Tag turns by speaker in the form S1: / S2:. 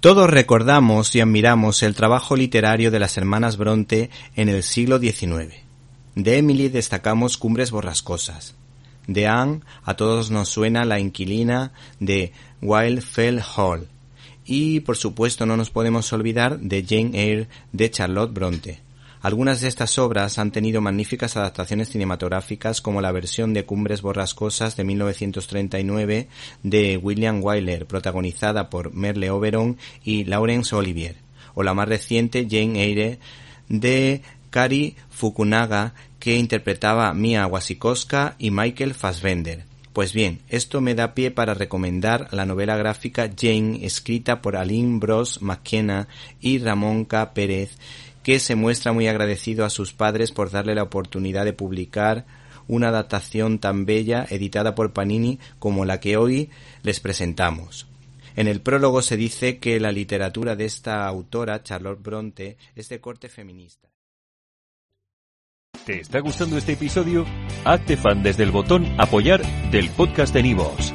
S1: Todos recordamos y admiramos el trabajo literario de las hermanas Bronte en el siglo XIX. De Emily destacamos Cumbres Borrascosas. De Anne a todos nos suena La inquilina de Wildfell Hall. Y por supuesto no nos podemos olvidar de Jane Eyre de Charlotte Bronte. Algunas de estas obras han tenido magníficas adaptaciones cinematográficas como la versión de Cumbres Borrascosas de 1939 de William Wyler, protagonizada por Merle Oberon y Laurence Olivier, o la más reciente Jane Eyre de Kari Fukunaga que interpretaba Mia Wasikowska y Michael Fassbender. Pues bien, esto me da pie para recomendar la novela gráfica Jane escrita por Aline Bros McKenna y Ramón K. Pérez que se muestra muy agradecido a sus padres por darle la oportunidad de publicar una adaptación tan bella editada por Panini como la que hoy les presentamos. En el prólogo se dice que la literatura de esta autora, Charlotte Bronte, es de corte feminista.
S2: ¿Te está gustando este episodio? Hazte fan desde el botón apoyar del podcast de Nivos.